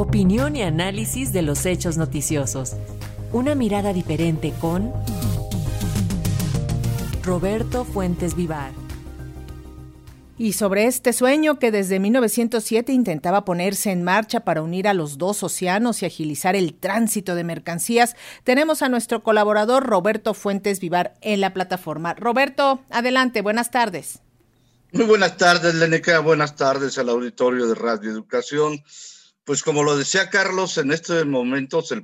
Opinión y análisis de los hechos noticiosos. Una mirada diferente con Roberto Fuentes Vivar. Y sobre este sueño que desde 1907 intentaba ponerse en marcha para unir a los dos océanos y agilizar el tránsito de mercancías, tenemos a nuestro colaborador Roberto Fuentes Vivar en la plataforma. Roberto, adelante, buenas tardes. Muy buenas tardes, Leneca, buenas tardes al auditorio de Radio Educación. Pues como lo decía Carlos, en estos momentos el,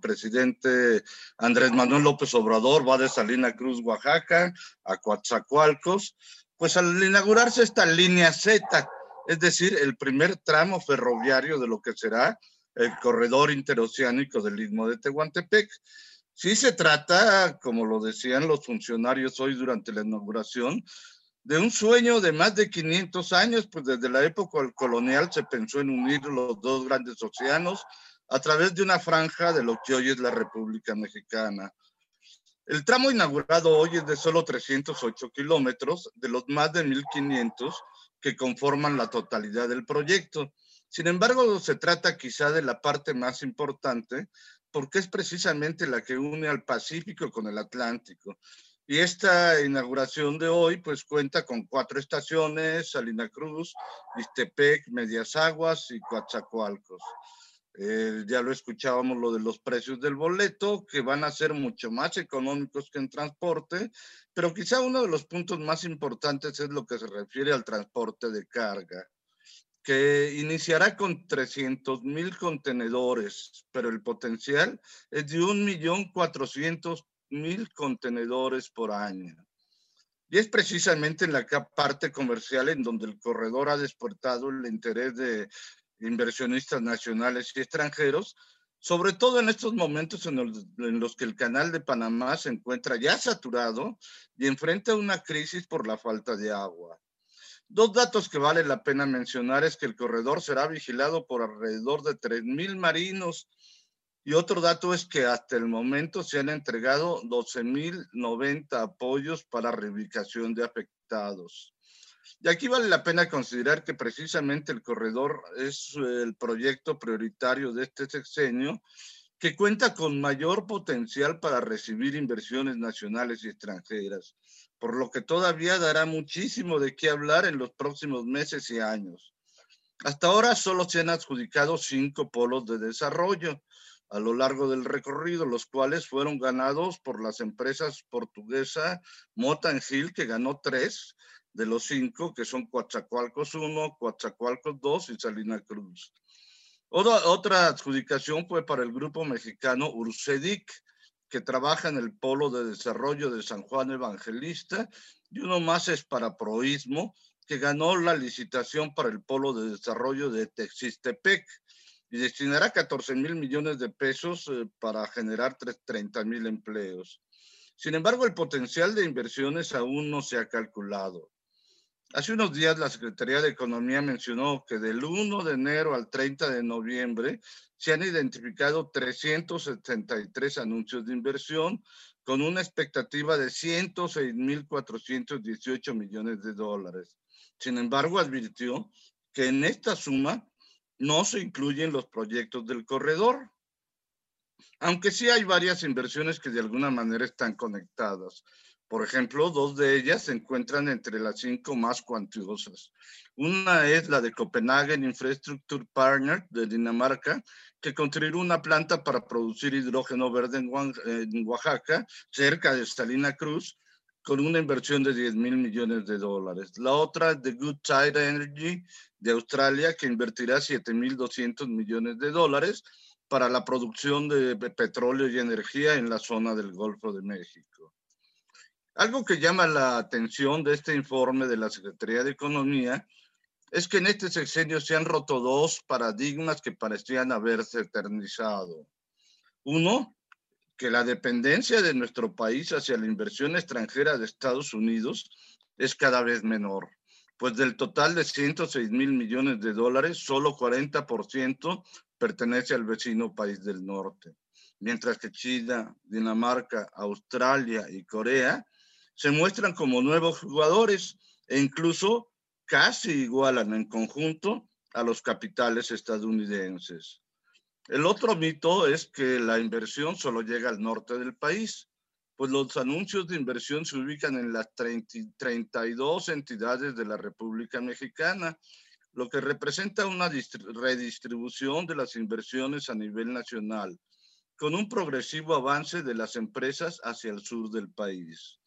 presidente Andrés Manuel López Obrador va de Salina Cruz, Oaxaca, a Coatzacoalcos, pues al inaugurarse esta línea Z, es decir, el primer tramo ferroviario de lo que será el corredor interoceánico del Istmo de Tehuantepec. Sí se trata, como lo decían los funcionarios hoy durante la inauguración, de un sueño de más de 500 años, pues desde la época colonial se pensó en unir los dos grandes océanos a través de una franja de lo que hoy es la República Mexicana. El tramo inaugurado hoy es de solo 308 kilómetros de los más de 1.500 que conforman la totalidad del proyecto. Sin embargo, se trata quizá de la parte más importante porque es precisamente la que une al Pacífico con el Atlántico. Y esta inauguración de hoy pues cuenta con cuatro estaciones, Salina Cruz, Ixtepec, Medias Aguas y Coatzacoalcos. Eh, ya lo escuchábamos lo de los precios del boleto, que van a ser mucho más económicos que en transporte, pero quizá uno de los puntos más importantes es lo que se refiere al transporte de carga, que iniciará con 300 mil contenedores, pero el potencial es de 1.400.000 contenedores por año. Y es precisamente en la parte comercial en donde el corredor ha despertado el interés de inversionistas nacionales y extranjeros, sobre todo en estos momentos en los, que el canal de Panamá se encuentra ya saturado y enfrenta una crisis por la falta de agua. Dos datos que vale la pena mencionar es que el corredor será vigilado por alrededor de 3.000 marinos y otro dato es que hasta el momento se han entregado 12.090 apoyos para reubicación de afectados. Y aquí vale la pena considerar que precisamente el corredor es el proyecto prioritario de este sexenio que cuenta con mayor potencial para recibir inversiones nacionales y extranjeras, por lo que todavía dará muchísimo de qué hablar en los próximos meses y años. Hasta ahora solo se han adjudicado cinco polos de desarrollo a lo largo del recorrido, los cuales fueron ganados por las empresas portuguesas Motan Hill, que ganó tres, de los cinco, que son Coatzacoalcos 1, Coatzacoalcos 2 y Salina Cruz. Otra, otra adjudicación fue para el grupo mexicano Ursedic, que trabaja en el Polo de Desarrollo de San Juan Evangelista, y uno más es para Proismo, que ganó la licitación para el Polo de Desarrollo de Texistepec y destinará 14 mil millones de pesos eh, para generar 30 mil empleos. Sin embargo, el potencial de inversiones aún no se ha calculado. Hace unos días la Secretaría de Economía mencionó que del 1 de enero al 30 de noviembre se han identificado 373 anuncios de inversión con una expectativa de 106.418 millones de dólares. Sin embargo, advirtió que en esta suma no se incluyen los proyectos del corredor, aunque sí hay varias inversiones que de alguna manera están conectadas. Por ejemplo, dos de ellas se encuentran entre las cinco más cuantiosas. Una es la de Copenhagen Infrastructure Partner de Dinamarca, que construirá una planta para producir hidrógeno verde en Oaxaca, cerca de Salina Cruz, con una inversión de 10 mil millones de dólares. La otra es de Good Tide Energy de Australia, que invertirá 7 mil 200 millones de dólares para la producción de petróleo y energía en la zona del Golfo de México. Algo que llama la atención de este informe de la Secretaría de Economía es que en este sexenio se han roto dos paradigmas que parecían haberse eternizado. Uno, que la dependencia de nuestro país hacia la inversión extranjera de Estados Unidos es cada vez menor, pues del total de 106 mil millones de dólares, solo 40% pertenece al vecino país del norte, mientras que China, Dinamarca, Australia y Corea se muestran como nuevos jugadores e incluso casi igualan en conjunto a los capitales estadounidenses. El otro mito es que la inversión solo llega al norte del país, pues los anuncios de inversión se ubican en las 32 entidades de la República Mexicana, lo que representa una redistribución de las inversiones a nivel nacional, con un progresivo avance de las empresas hacia el sur del país.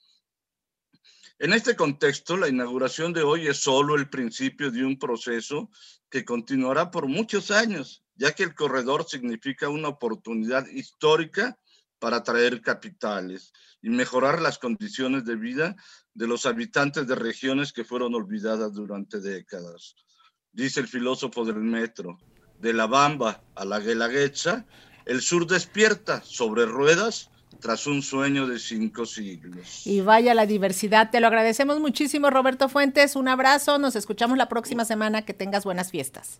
En este contexto, la inauguración de hoy es solo el principio de un proceso que continuará por muchos años ya que el corredor significa una oportunidad histórica para atraer capitales y mejorar las condiciones de vida de los habitantes de regiones que fueron olvidadas durante décadas. Dice el filósofo del metro, de la Bamba a la Guelaguetza, el sur despierta sobre ruedas tras un sueño de cinco siglos. Y vaya la diversidad, te lo agradecemos muchísimo Roberto Fuentes, un abrazo, nos escuchamos la próxima semana, que tengas buenas fiestas.